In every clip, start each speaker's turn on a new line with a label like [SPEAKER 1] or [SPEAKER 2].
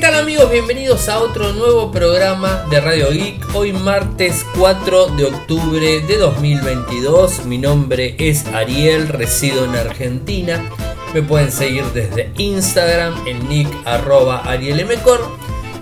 [SPEAKER 1] tal amigos? Bienvenidos a otro nuevo programa de Radio Geek. Hoy martes 4 de octubre de 2022. Mi nombre es Ariel, resido en Argentina. Me pueden seguir desde Instagram en nick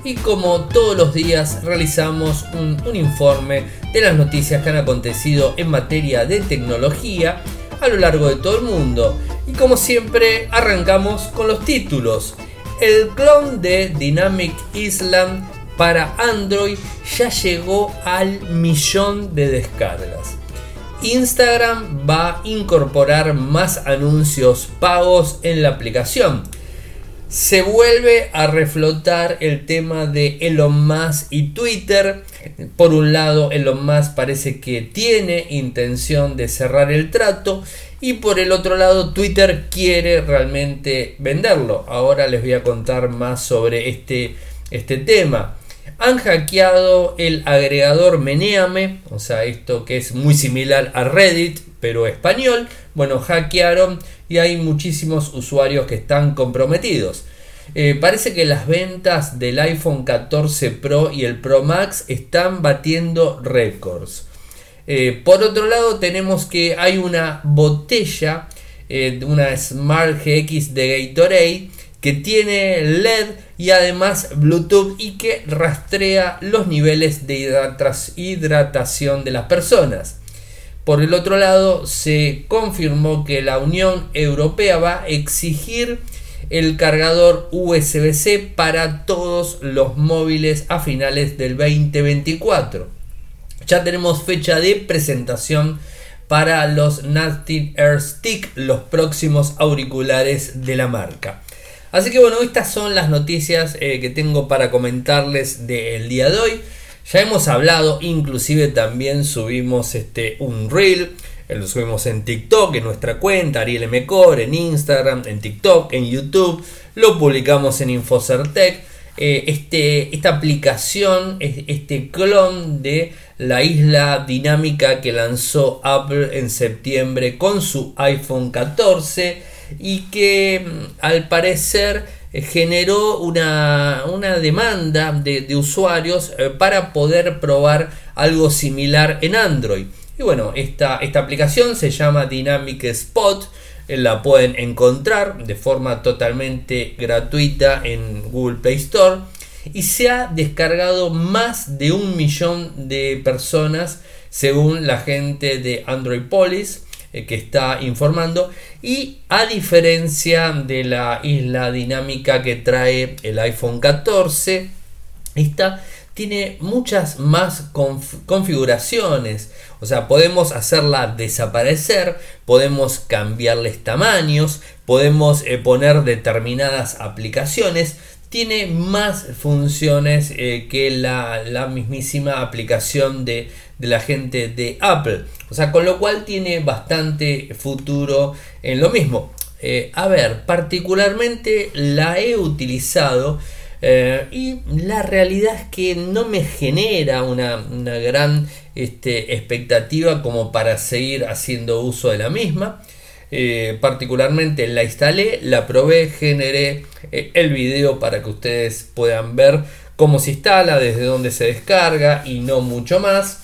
[SPEAKER 1] Y como todos los días realizamos un, un informe de las noticias que han acontecido en materia de tecnología a lo largo de todo el mundo. Y como siempre arrancamos con los títulos. El clon de Dynamic Island para Android ya llegó al millón de descargas. Instagram va a incorporar más anuncios pagos en la aplicación. Se vuelve a reflotar el tema de Elon Musk y Twitter. Por un lado, Elon Musk parece que tiene intención de cerrar el trato y por el otro lado, Twitter quiere realmente venderlo. Ahora les voy a contar más sobre este, este tema. Han hackeado el agregador Meneame, o sea, esto que es muy similar a Reddit, pero español. Bueno, hackearon y hay muchísimos usuarios que están comprometidos. Eh, parece que las ventas del iPhone 14 Pro y el Pro Max están batiendo récords. Eh, por otro lado tenemos que hay una botella, eh, una Smart GX de Gatorade que tiene LED y además Bluetooth y que rastrea los niveles de hidratación de las personas. Por el otro lado, se confirmó que la Unión Europea va a exigir el cargador USB-C para todos los móviles a finales del 2024 ya tenemos fecha de presentación para los Nasty Air Stick, los próximos auriculares de la marca. Así que bueno, estas son las noticias eh, que tengo para comentarles del día de hoy. Ya hemos hablado, inclusive también subimos este, un reel, eh, lo subimos en TikTok, en nuestra cuenta, Ariel M. en Instagram, en TikTok, en YouTube, lo publicamos en Infocertec. Eh, este, esta aplicación, este clon de la isla dinámica que lanzó Apple en septiembre con su iPhone 14 y que mm, al parecer eh, generó una, demanda de, usuarios eh, para poder probar algo similar en Android. Y bueno, esta, esta aplicación se llama Dynamic Spot la pueden encontrar de forma totalmente gratuita en Google Play Store y se ha descargado más de un millón de personas según la gente de Android Police eh, que está informando y a diferencia de la isla dinámica que trae el iPhone 14 esta tiene muchas más configuraciones. O sea, podemos hacerla desaparecer, podemos cambiarles tamaños, podemos eh, poner determinadas aplicaciones. Tiene más funciones eh, que la, mismísima aplicación de, la gente de Apple. O sea, con lo cual tiene bastante futuro en lo mismo. Eh, a ver, particularmente la he utilizado eh, y la realidad es que no me genera una, gran este, expectativa como para seguir haciendo uso de la misma. Eh, particularmente la instalé, la probé, generé eh, el video para que ustedes puedan ver cómo se instala, desde dónde se descarga y no mucho más.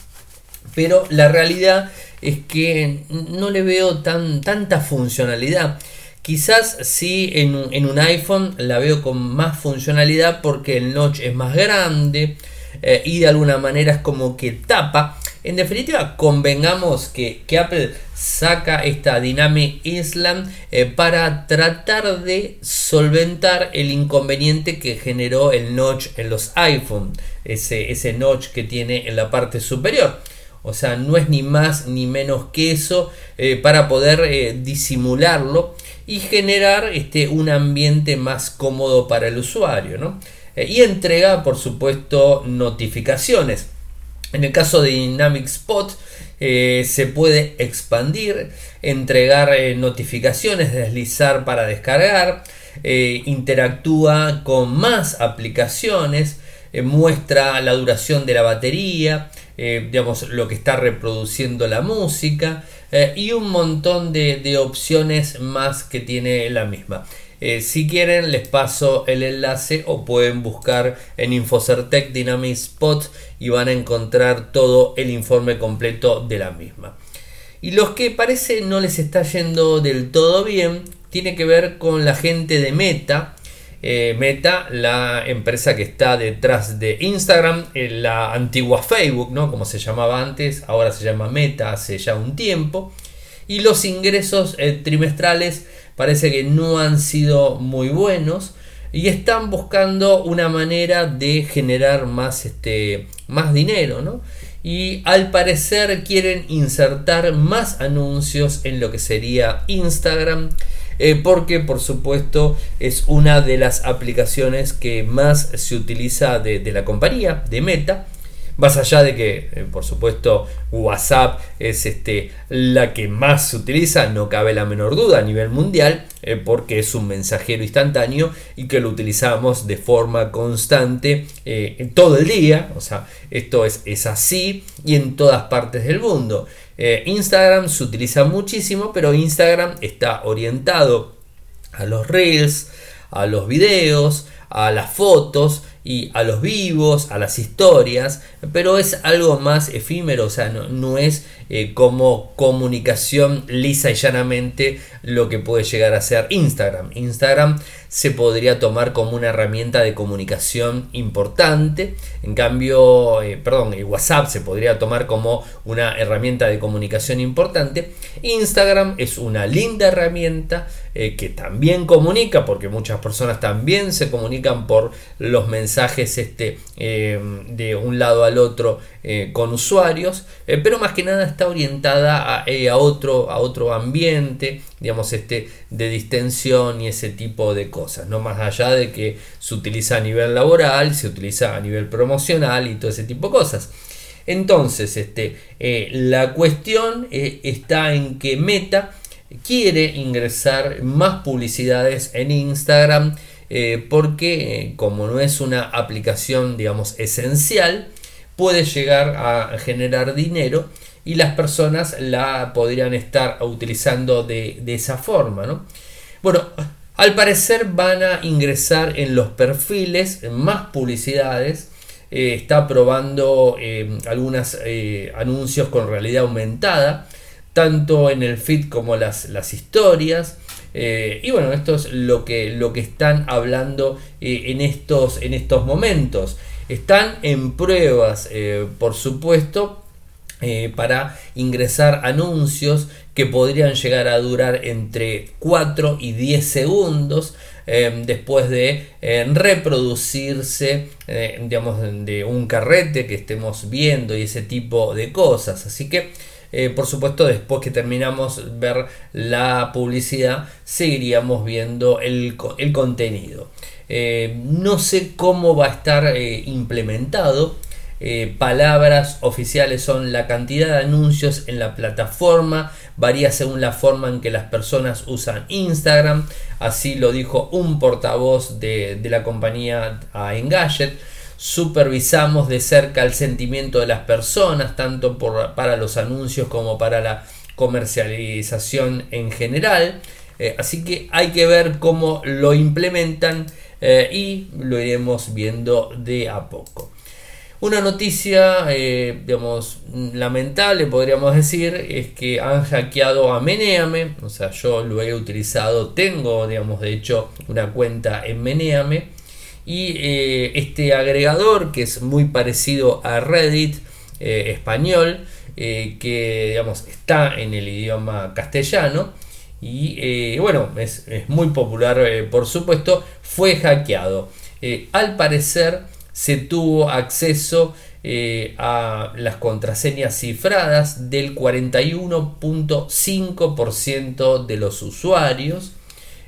[SPEAKER 1] Pero la realidad es que no le veo tan, tanta funcionalidad. Quizás sí en un, iPhone la veo con más funcionalidad porque el notch es más grande eh, y de alguna manera es como que tapa. En definitiva, convengamos que, Apple saca esta Dynamic Island eh, para tratar de solventar el inconveniente que generó el notch en los iPhone, ese, ese notch que tiene en la parte superior. O sea, no es ni más ni menos que eso eh, para poder disimularlo y generar este, un ambiente más cómodo para el usuario. Eh, y entrega, por supuesto, notificaciones. En el caso de Dynamic Spot, eh, se puede expandir, entregar eh, notificaciones, deslizar para descargar, interactúa con más aplicaciones, muestra la duración de la batería, digamos lo que está reproduciendo la música, y un montón de, opciones más que tiene la misma. Si quieren les paso el enlace o pueden buscar en Infocertec Dynamic Spot y van a encontrar todo el informe completo de la misma. Y los que parece no les está yendo del todo bien, tiene que ver con la gente de Meta. Eh, Meta, la empresa que está detrás de Instagram, la antigua Facebook, ¿no? Como se llamaba antes, ahora se llama Meta hace ya un tiempo. Y los ingresos eh, trimestrales parece que no han sido muy buenos y están buscando una manera de generar más, este, más dinero, ¿no? y al parecer quieren insertar más anuncios en lo que sería Instagram. Eh, porque por supuesto es una de las aplicaciones que más se utiliza de, de la compañía, de Meta, más allá de que, eh, por supuesto, WhatsApp es este, la que más se utiliza, no cabe la menor duda a nivel mundial, eh, porque es un mensajero instantáneo y que lo utilizamos de forma constante eh, todo el día. O sea, esto es, es así y en todas partes del mundo. Instagram se utiliza muchísimo, pero Instagram está orientado a los reels, a los videos, a las fotos y a los vivos, a las historias, pero es algo más efímero, o sea, no, es eh, como comunicación lisa y llanamente lo que puede llegar a ser Instagram. Instagram se podría tomar como una herramienta de comunicación importante, en cambio, eh, perdón, WhatsApp se podría tomar como una herramienta de comunicación importante. Instagram es una linda herramienta eh, que también comunica, porque muchas personas también se comunican por los mensajes este, eh, de un lado al otro eh, con usuarios, pero más que nada está orientada a, otro, a otro ambiente, digamos, este, de distensión y ese tipo de cosas, no más allá de que se utiliza a nivel laboral, se utiliza a nivel promocional y todo ese tipo de cosas. Entonces, este, la cuestión está en que Meta quiere ingresar más publicidades en Instagram eh, porque eh, como no es una aplicación digamos esencial puede llegar a generar dinero y las personas la podrían estar utilizando de, esa forma bueno al parecer van a ingresar en los perfiles más publicidades eh, está probando algunos anuncios con realidad aumentada tanto en el feed como las, las historias. Eh, y bueno, esto es lo que, lo que están hablando eh, en, estos, en estos momentos. Están en pruebas, eh, por supuesto, para ingresar anuncios que podrían llegar a durar entre 4 y 10 segundos. después de reproducirse digamos de un carrete que estemos viendo y ese tipo de cosas así que eh, por supuesto, después que terminamos ver la publicidad, seguiríamos viendo el, contenido. Eh, no sé cómo va a estar eh, implementado. palabras oficiales son la cantidad de anuncios en la plataforma, varía según la forma en que las personas usan Instagram, así lo dijo un portavoz de, de la compañía Engadget supervisamos de cerca el sentimiento de las personas, tanto para los anuncios como para la comercialización en general. Eh, así que hay que ver cómo lo implementan eh, y lo iremos viendo de a poco. Una noticia, eh, digamos, lamentable podríamos decir, es que han hackeado a Meneame, o sea, yo lo he utilizado, tengo, digamos, de hecho, una cuenta en Meneame, y eh, este agregador que es muy parecido a Reddit eh, español eh, que digamos está en el idioma castellano. Y bueno es, muy popular por supuesto fue hackeado. Al parecer se tuvo acceso a las contraseñas cifradas del 41.5% de los usuarios.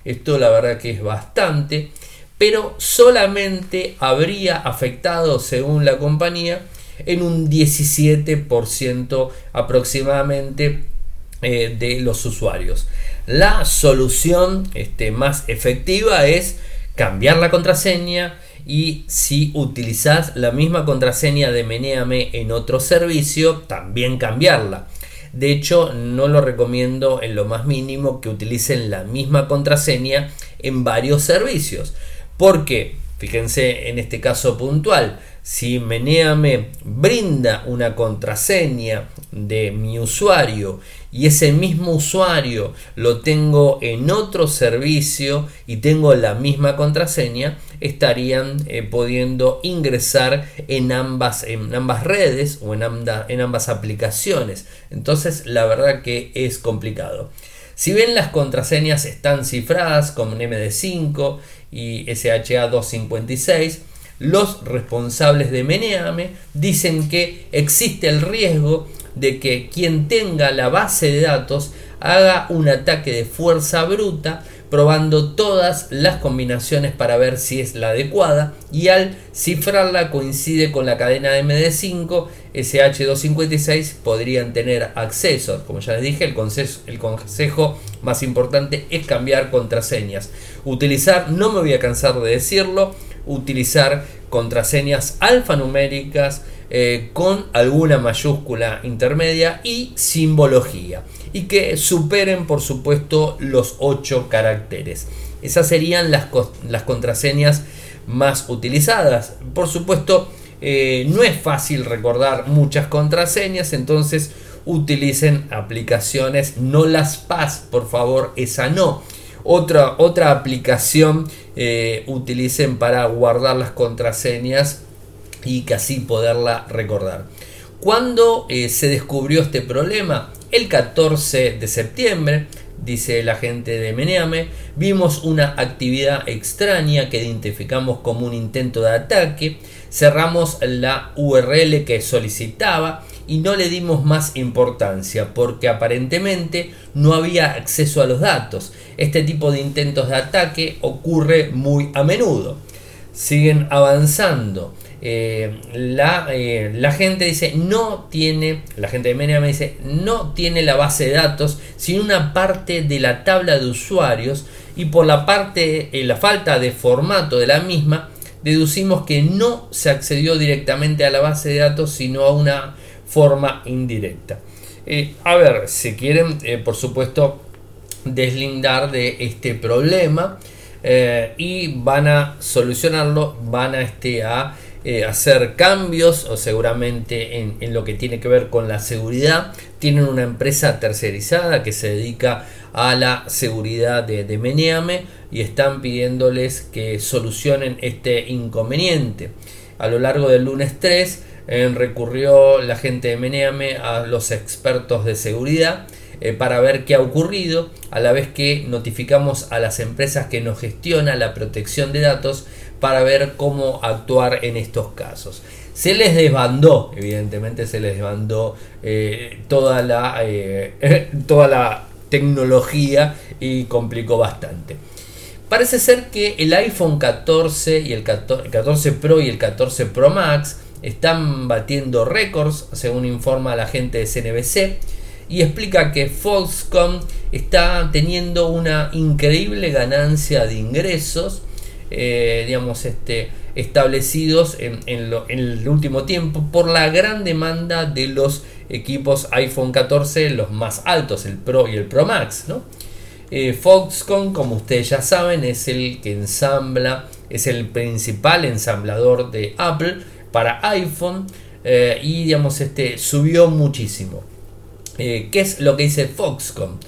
[SPEAKER 1] Esto la verdad que es bastante pero solamente habría afectado, según la compañía, en un 17% aproximadamente eh, de los usuarios. La solución este, más efectiva es cambiar la contraseña y si utilizas la misma contraseña de Meneame en otro servicio, también cambiarla. De hecho, no lo recomiendo en lo más mínimo que utilicen la misma contraseña en varios servicios. Porque, fíjense en este caso puntual, si Meneame brinda una contraseña de mi usuario y ese mismo usuario lo tengo en otro servicio y tengo la misma contraseña, estarían eh, pudiendo ingresar en ambas, en ambas redes o en, en ambas aplicaciones. Entonces la verdad que es complicado. Si bien las contraseñas están cifradas con MD5 y SHA-256, los responsables de Meneame dicen que existe el riesgo de que quien tenga la base de datos haga un ataque de fuerza bruta probando todas las combinaciones para ver si es la adecuada y al cifrarla coincide con la cadena de MD5, SH256 podrían tener acceso. Como ya les dije, el consejo, el consejo más importante es cambiar contraseñas. Utilizar, no me voy a cansar de decirlo, utilizar contraseñas alfanuméricas eh, con alguna mayúscula intermedia y simbología y que superen por supuesto los 8 caracteres. Esas serían las, las contraseñas más utilizadas. Por supuesto, eh, no es fácil recordar muchas contraseñas, entonces utilicen aplicaciones, no las PAS, por favor, esa no. Otra, otra aplicación eh, utilicen para guardar las contraseñas y que así poderla recordar. ¿Cuándo eh, se descubrió este problema? El 14 de septiembre, dice la gente de Meneame, vimos una actividad extraña que identificamos como un intento de ataque, cerramos la URL que solicitaba y no le dimos más importancia porque aparentemente no había acceso a los datos. Este tipo de intentos de ataque ocurre muy a menudo. Siguen avanzando. Eh, la, eh, la, gente dice no tiene, la gente de Meneame me dice no tiene la base de datos, sino una parte de la tabla de usuarios y por la parte, eh, la falta de formato de la misma, deducimos que no se accedió directamente a la base de datos, sino a una forma indirecta. a ver, si quieren, por supuesto, deslindar de este problema y van a solucionarlo, van a, este, a eh, hacer cambios o seguramente en, lo que tiene que ver con la seguridad. Tienen una empresa tercerizada que se dedica a la seguridad de, de y están pidiéndoles que solucionen este inconveniente. A lo largo del lunes 3 eh, recurrió la gente de Meneame a los expertos de seguridad eh, para ver qué ha ocurrido, a la vez que notificamos a las empresas que nos gestionan la protección de datos para ver cómo actuar en estos casos. Se les desbandó, evidentemente se les desbandó eh, toda, la, eh, toda la tecnología y complicó bastante. Parece ser que el iPhone 14 y el 14 Pro y el 14 Pro Max están batiendo récords, según informa la gente de CNBC, y explica que Foxconn está teniendo una increíble ganancia de ingresos eh, digamos, este, establecidos en, el último tiempo por la gran demanda de los equipos iPhone 14, los más altos, el Pro y el Pro Max. ¿no? Eh, Foxconn, como ustedes ya saben, es el que ensambla, es el principal ensamblador de Apple para iPhone eh, y digamos, este, subió muchísimo. ¿Qué es lo que dice Foxconn?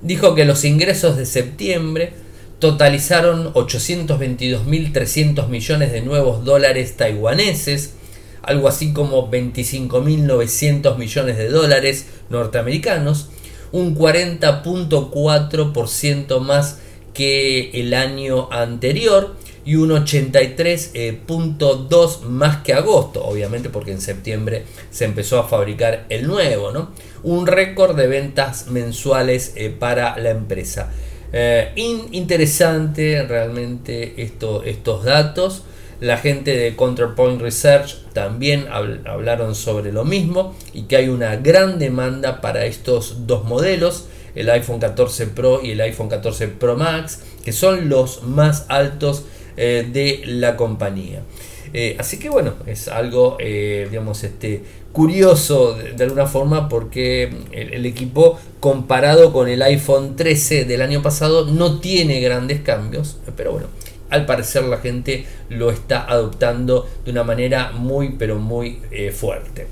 [SPEAKER 1] Dijo que los ingresos de septiembre totalizaron 822.300 millones de nuevos dólares taiwaneses, algo así como 25.900 millones de dólares norteamericanos, un 40.4% más que el año anterior y un 83.2 más que agosto, obviamente porque en septiembre se empezó a fabricar el nuevo, ¿no? Un récord de ventas mensuales eh, para la empresa. Eh, interesante realmente estos datos. La gente de Counterpoint Research también hablaron sobre lo mismo y que hay una gran demanda para estos dos modelos, el iPhone 14 Pro y el iPhone 14 Pro Max, que son los más altos eh, de la compañía. Eh, así que bueno, es algo, eh, digamos, este, curioso de, alguna forma porque el, equipo comparado con el iPhone 13 del año pasado no tiene grandes cambios, pero bueno, al parecer la gente lo está adoptando de una manera muy, pero muy eh, fuerte.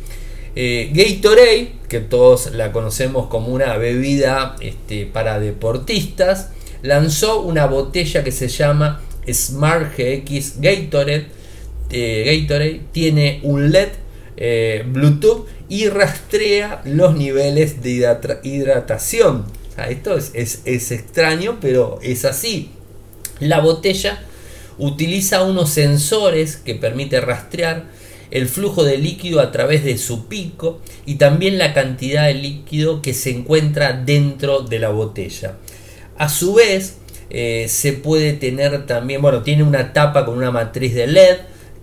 [SPEAKER 1] Gatorade, que todos la conocemos como una bebida este, para deportistas, lanzó una botella que se llama Smart GX Gatorade. Eh, Gatorade tiene un LED eh, Bluetooth y rastrea los niveles de hidratación. esto es, es extraño, pero es así. La botella utiliza unos sensores que permite rastrear el flujo de líquido a través de su pico y también la cantidad de líquido que se encuentra dentro de la botella. A su vez, eh, se puede tener también, bueno, tiene una tapa con una matriz de LED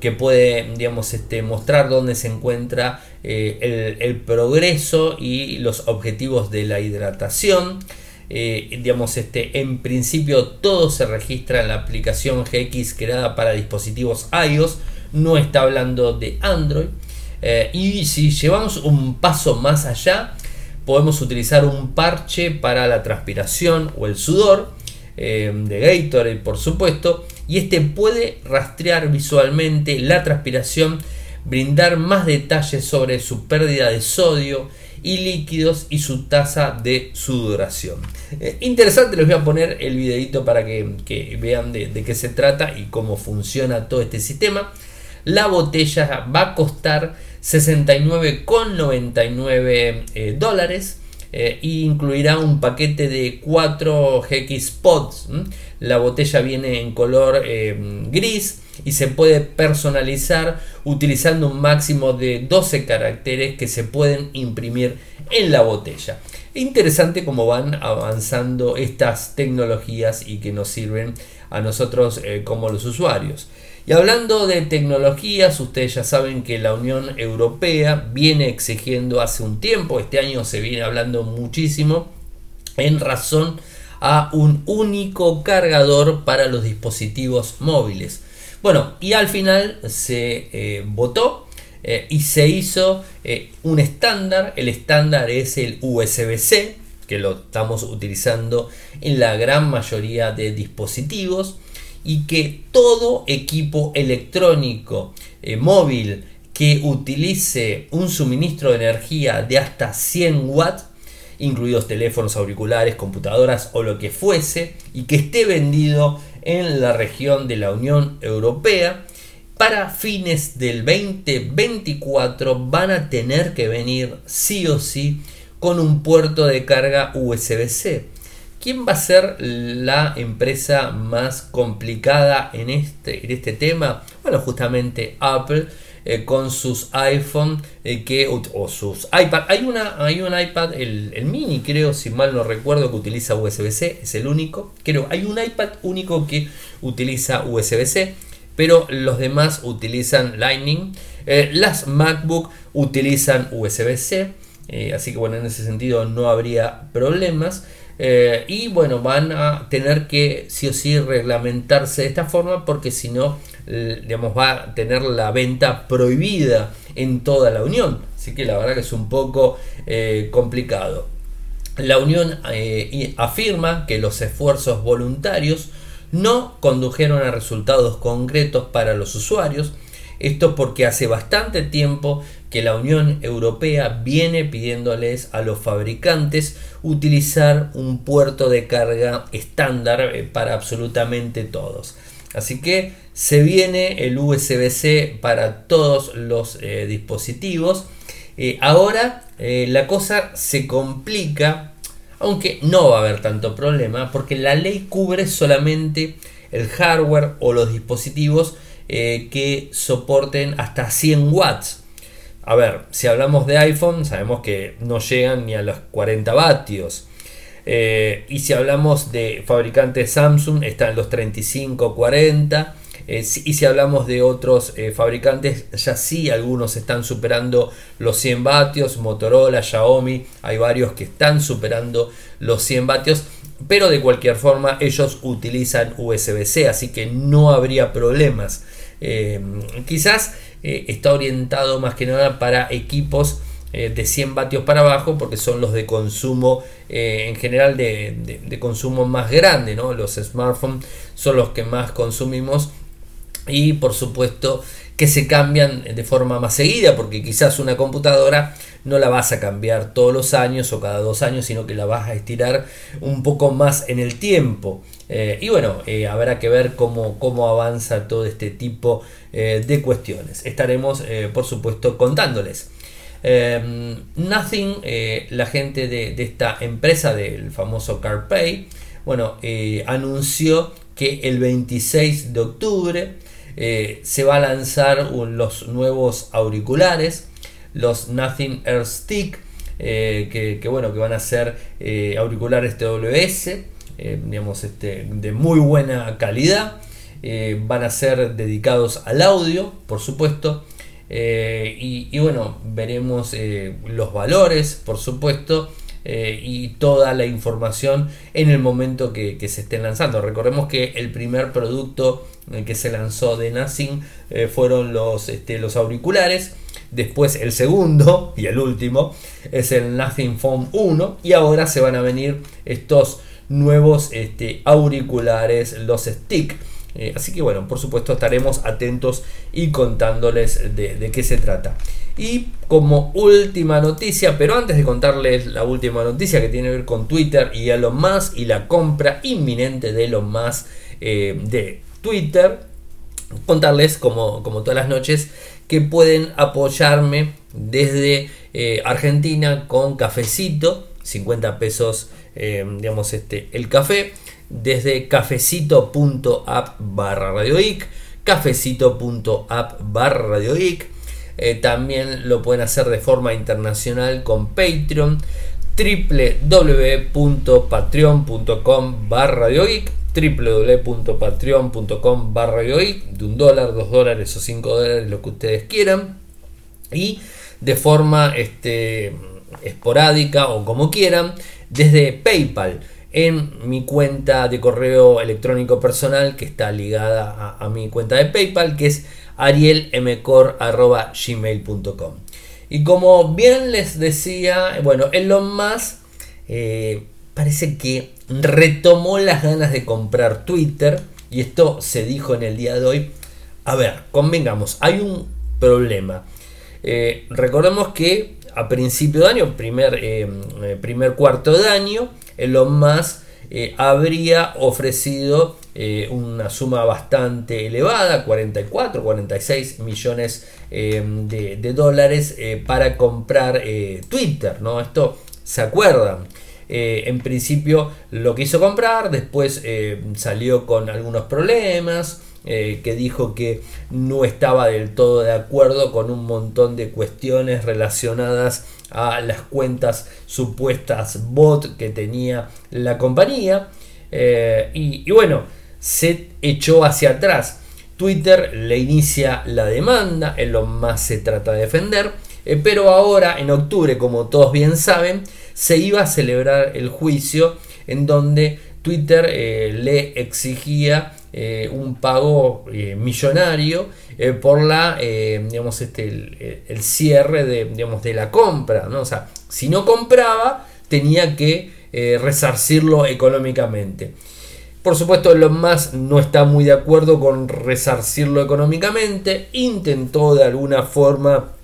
[SPEAKER 1] que puede, digamos, este, mostrar dónde se encuentra eh, el, progreso y los objetivos de la hidratación. Eh, digamos, este, en principio todo se registra en la aplicación GX creada para dispositivos iOS, no está hablando de Android. y si llevamos un paso más allá, podemos utilizar un parche para la transpiración o el sudor eh, de Gatorade, por supuesto, y este puede rastrear visualmente la transpiración, brindar más detalles sobre su pérdida de sodio y líquidos y su tasa de sudoración. Eh, interesante, les voy a poner el videito para que, vean de, qué se trata y cómo funciona todo este sistema. La botella va a costar 69,99 eh, dólares e incluirá un paquete de 4 GX Pods. La botella viene en color eh, gris y se puede personalizar utilizando un máximo de 12 caracteres que se pueden imprimir en la botella. Interesante cómo van avanzando estas tecnologías y que nos sirven a nosotros como los usuarios. Y hablando de tecnologías, ustedes ya saben que la Unión Europea viene exigiendo hace un tiempo, este año se viene hablando muchísimo, en razón a un único cargador para los dispositivos móviles. Bueno, y al final se eh, votó eh, y se hizo eh, un estándar. El estándar es el USB-C, que lo estamos utilizando en la gran mayoría de dispositivos y que todo equipo electrónico eh, móvil que utilice un suministro de energía de hasta 100 watts, incluidos teléfonos, auriculares, computadoras o lo que fuese, y que esté vendido en la región de la Unión Europea, para fines del 2024 van a tener que venir sí o sí con un puerto de carga USB-C. ¿Quién va a ser la empresa más complicada en este, en este tema? Bueno, justamente Apple. Eh, con sus iPhone eh, que, o, sus iPad. Hay, una, hay un iPad, el, mini creo, si mal no recuerdo, que utiliza USB-C, es el único. Creo, hay un iPad único que utiliza USB-C, pero los demás utilizan Lightning. Eh, las MacBook utilizan USB-C, así que bueno, en ese sentido no habría problemas. Eh, y bueno, van a tener que sí o sí reglamentarse de esta forma porque si no, digamos, va a tener la venta prohibida en toda la Unión. Así que la verdad que es un poco eh, complicado. La Unión eh, afirma que los esfuerzos voluntarios no condujeron a resultados concretos para los usuarios. Esto porque hace bastante tiempo que la Unión Europea viene pidiéndoles a los fabricantes utilizar un puerto de carga estándar eh, para absolutamente todos. Así que se viene el USB-C para todos los eh, dispositivos. Eh, ahora la cosa se complica, aunque no va a haber tanto problema, porque la ley cubre solamente el hardware o los dispositivos que soporten hasta 100 watts. A ver, si hablamos de iPhone, sabemos que no llegan ni a los 40 vatios. Eh, y si hablamos de fabricantes Samsung, están los 35, 40. Eh, y si hablamos de otros eh, fabricantes, ya sí, algunos están superando los 100 vatios. Motorola, Xiaomi, hay varios que están superando los 100 vatios. Pero de cualquier forma, ellos utilizan USB-C, así que no habría problemas. quizás está orientado más que nada para equipos de 100 vatios para abajo porque son los de consumo en general de, consumo más grande ¿no? los smartphones son los que más consumimos y por supuesto que se cambian de forma más seguida, porque quizás una computadora no la vas a cambiar todos los años o cada dos años, sino que la vas a estirar un poco más en el tiempo. Eh, y bueno, eh, habrá que ver cómo, cómo, avanza todo este tipo eh, de cuestiones. Estaremos, por supuesto, contándoles. Nothing, la gente de, de, esta empresa del famoso CarPay, bueno, anunció que el 26 de octubre eh, se va a lanzar los nuevos auriculares, los Nothing Air Stick, eh, que, bueno, que van a ser eh, auriculares TWS, digamos, este, de muy buena calidad. van a ser dedicados al audio, por supuesto. Y, bueno, veremos los valores, por supuesto. Y toda la información en el momento que, se estén lanzando. Recordemos que el primer producto que se lanzó de Nothing eh, fueron los, este, los auriculares. Después el segundo y el último es el Nothing Phone 1. Y ahora se van a venir estos nuevos este, auriculares, los stick. Eh, así que bueno, por supuesto estaremos atentos y contándoles de, qué se trata. Y como última noticia, pero antes de contarles la última noticia que tiene que ver con Twitter y Elon Musk y la compra inminente de Elon Musk eh, de Twitter, contarles como, como todas las noches que pueden apoyarme desde eh, Argentina con cafecito, 50 pesos, eh, digamos, este, el café, desde cafecito.app barra radioic, cafecito.app barra radioic. Eh, también lo pueden hacer de forma internacional con Patreon, www.patreon.com barra www.patreon.com barra de un dólar, dos dólares o cinco dólares, lo que ustedes quieran. Y de forma este, esporádica o como quieran, desde PayPal en mi cuenta de correo electrónico personal que está ligada a, mi cuenta de PayPal, que es arielmcor.gmail.com. Y como bien les decía, bueno, Elon Musk eh, parece que retomó las ganas de comprar Twitter y esto se dijo en el día de hoy. A ver, convengamos, hay un problema. Eh, recordemos que a principio de año, primer, eh, primer cuarto de año, Elon Musk habría ofrecido una suma bastante elevada, 44, 46 millones de, de, dólares para comprar Twitter. ¿no? Esto se acuerdan. Eh, en principio lo quiso comprar, después eh, salió con algunos problemas, eh, que dijo que no estaba del todo de acuerdo con un montón de cuestiones relacionadas a las cuentas supuestas bot que tenía la compañía. Y, y, bueno, se echó hacia atrás. Twitter le inicia la demanda, en lo más se trata de defender, pero ahora en octubre, como todos bien saben, se iba a celebrar el juicio en donde Twitter eh, le exigía eh, un pago eh, millonario por la, digamos, este, el, cierre de, digamos, de la compra. ¿no? O sea, si no compraba, tenía que resarcirlo económicamente. Por supuesto, Elon Musk no está muy de acuerdo con resarcirlo económicamente. Intentó de alguna forma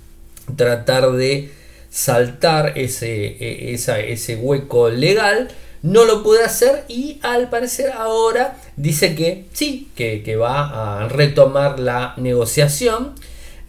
[SPEAKER 1] tratar de saltar ese, e, ese hueco legal, no lo puede hacer y al parecer ahora dice que sí, que, va a retomar la negociación.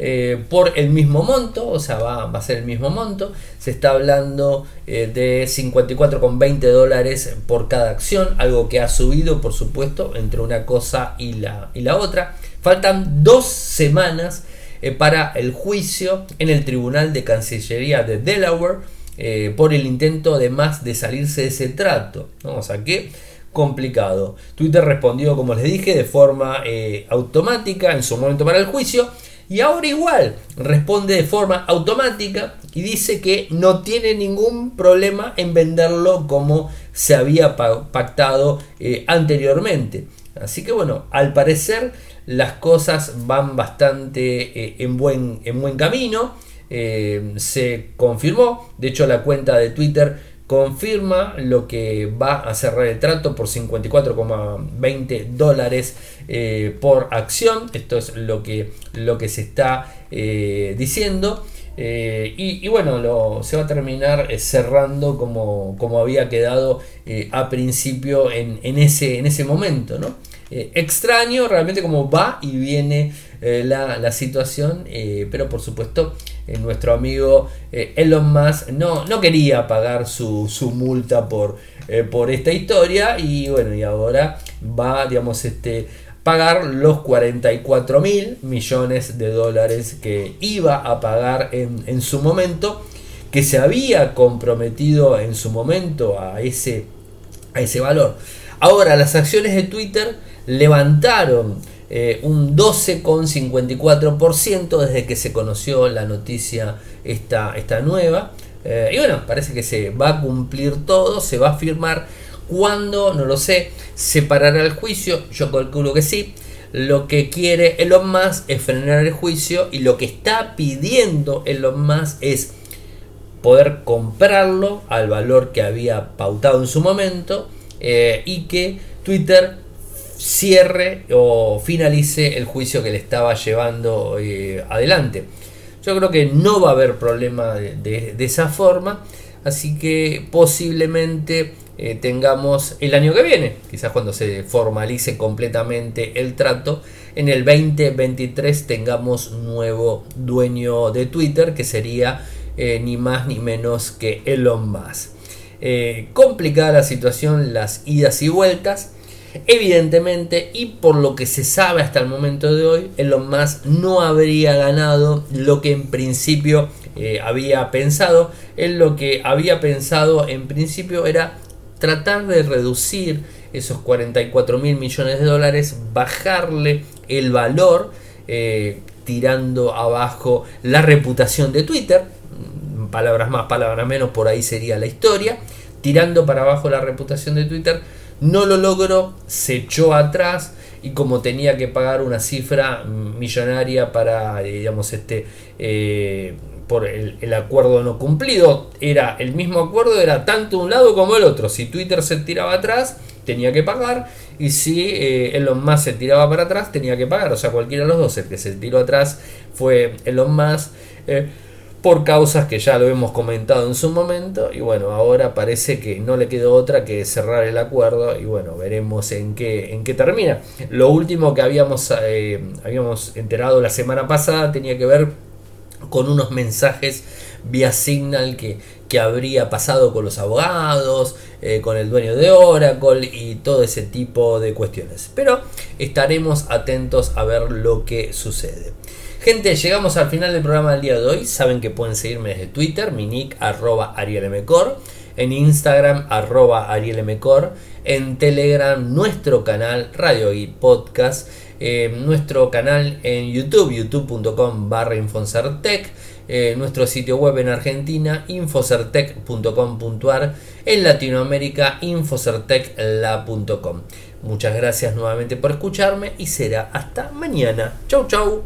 [SPEAKER 1] Eh, por el mismo monto, o sea, va, a ser el mismo monto. Se está hablando eh, de 54,20 dólares por cada acción, algo que ha subido, por supuesto, entre una cosa y la, y la otra. Faltan dos semanas eh, para el juicio en el Tribunal de Cancillería de Delaware eh, por el intento además de salirse de ese trato. O sea que complicado. Twitter respondió, como les dije, de forma eh, automática en su momento para el juicio Y ahora igual responde de forma automática y dice que no tiene ningún problema en venderlo como se había pactado eh, anteriormente. Así que bueno, al parecer las cosas van bastante eh, en, buen, en buen camino. Se confirmó, de hecho la cuenta de Twitter confirma lo que va a cerrar el trato por 54,20 dólares eh, por acción. Esto es lo que, lo que se está diciendo. y, bueno, se va a terminar cerrando como, como había quedado a principio en, en, ese, en ese momento. ¿no? Eh, extraño realmente como va y viene eh, la, situación, eh, pero por supuesto nuestro amigo Elon Musk no, no quería pagar su, multa por, por esta historia y bueno, y ahora va, digamos, este pagar los 44 mil millones de dólares que iba a pagar en, en, su momento, que se había comprometido en su momento a ese, a ese valor. Ahora, las acciones de Twitter levantaron eh, un 12,54% desde que se conoció la noticia esta, esta nueva. Eh, y bueno, parece que se va a cumplir todo, se va a firmar. cuando No lo sé. ¿Se parará el juicio? Yo calculo que sí. Lo que quiere Elon Musk es frenar el juicio y lo que está pidiendo Elon Musk es poder comprarlo al valor que había pautado en su momento eh, y que Twitter cierre o finalice el juicio que le estaba llevando eh, adelante. Yo creo que no va a haber problema de, esa forma, así que posiblemente eh, tengamos el año que viene, quizás cuando se formalice completamente el trato, en el 2023 tengamos nuevo dueño de Twitter, que sería eh, ni más ni menos que Elon Musk. complicada la situación, las idas y vueltas. Evidentemente, y por lo que se sabe hasta el momento de hoy, Elon Musk no habría ganado lo que en principio eh, había pensado. Él lo que había pensado en principio era tratar de reducir esos 44 mil millones de dólares, bajarle el valor, eh, tirando abajo la reputación de Twitter. Palabras más, palabras menos, por ahí sería la historia. Tirando para abajo la reputación de Twitter no lo logró, se echó atrás y como tenía que pagar una cifra millonaria para, digamos, este, eh, por el, acuerdo no cumplido, era el mismo acuerdo, era tanto un lado como el otro. Si Twitter se tiraba atrás, tenía que pagar, y si eh, Elon Musk se tiraba para atrás, tenía que pagar. O sea, cualquiera de los dos, el que se tiró atrás fue Elon Musk. Eh, por causas que ya lo hemos comentado en su momento y bueno, ahora parece que no le quedó otra que cerrar el acuerdo y bueno, veremos en qué, en qué termina. Lo último que habíamos, eh, habíamos enterado la semana pasada tenía que ver con unos mensajes vía Signal que, que habría pasado con los abogados, eh, con el dueño de Oracle y todo ese tipo de cuestiones. Pero estaremos atentos a ver lo que sucede. Gente, llegamos al final del programa del día de hoy. Saben que pueden seguirme desde Twitter, mi nick arroba arielmcor, en Instagram arroba arielmcor, en Telegram nuestro canal Radio y Podcast, eh, nuestro canal en YouTube, youtube.com barra eh, nuestro sitio web en Argentina, infocertec.com.ar, en Latinoamérica, infocertecla.com. Muchas gracias nuevamente por escucharme y será hasta mañana. Chau chau.